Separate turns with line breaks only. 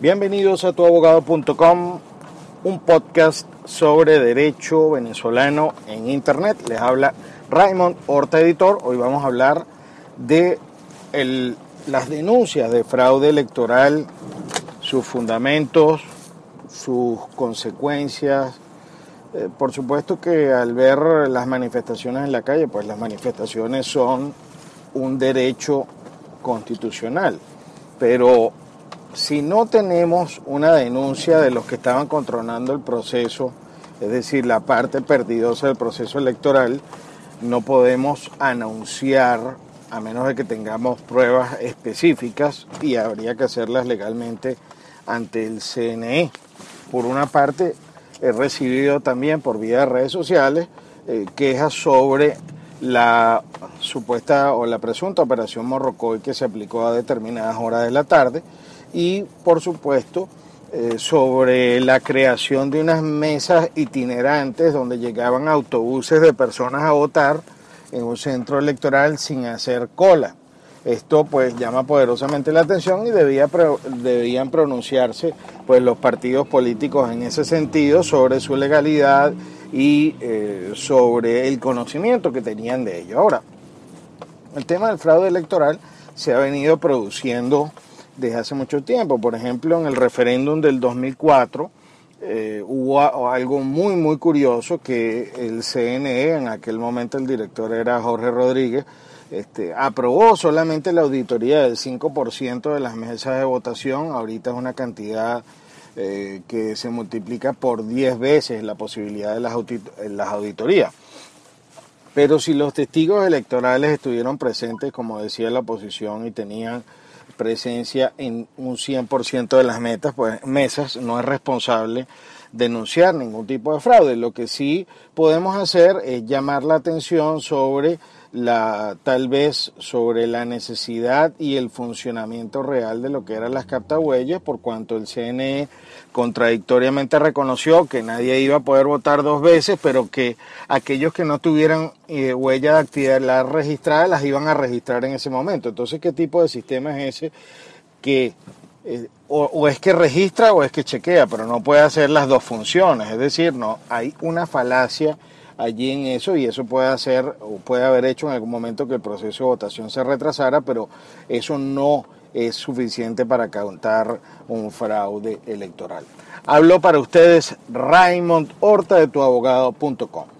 Bienvenidos a tuabogado.com, un podcast sobre derecho venezolano en internet. Les habla Raymond Horta Editor. Hoy vamos a hablar de las denuncias de fraude electoral, sus fundamentos, sus consecuencias. Eh, por supuesto que al ver las manifestaciones en la calle, pues las manifestaciones son un derecho constitucional, pero si no tenemos una denuncia de los que estaban controlando el proceso, es decir, la parte perdidosa del proceso electoral, no podemos anunciar, a menos de que tengamos pruebas específicas, y habría que hacerlas legalmente ante el CNE. Por una parte, he recibido también por vía de redes sociales eh, quejas sobre la supuesta o la presunta operación Morrocoy que se aplicó a determinadas horas de la tarde y por supuesto eh, sobre la creación de unas mesas itinerantes donde llegaban autobuses de personas a votar en un centro electoral sin hacer cola. Esto pues llama poderosamente la atención y debía debían pronunciarse pues los partidos políticos en ese sentido sobre su legalidad y eh, sobre el conocimiento que tenían de ello. Ahora, el tema del fraude electoral se ha venido produciendo desde hace mucho tiempo. Por ejemplo, en el referéndum del 2004 eh, hubo algo muy, muy curioso que el CNE, en aquel momento el director era Jorge Rodríguez, este, aprobó solamente la auditoría del 5% de las mesas de votación. Ahorita es una cantidad eh, que se multiplica por 10 veces la posibilidad de las auditorías. Pero si los testigos electorales estuvieron presentes, como decía la oposición, y tenían presencia en un 100% de las metas, pues mesas, no es responsable denunciar ningún tipo de fraude. Lo que sí podemos hacer es llamar la atención sobre la tal vez sobre la necesidad y el funcionamiento real de lo que eran las captahuellas, por cuanto el CNE contradictoriamente reconoció que nadie iba a poder votar dos veces, pero que aquellos que no tuvieran eh, huella de actividad registrada las iban a registrar en ese momento. Entonces, ¿qué tipo de sistema es ese que eh, o, es que registra o es que chequea, pero no puede hacer las dos funciones? Es decir, no hay una falacia allí en eso y eso puede hacer o puede haber hecho en algún momento que el proceso de votación se retrasara, pero eso no es suficiente para contar un fraude electoral. Hablo para ustedes Raymond Horta de tuabogado.com.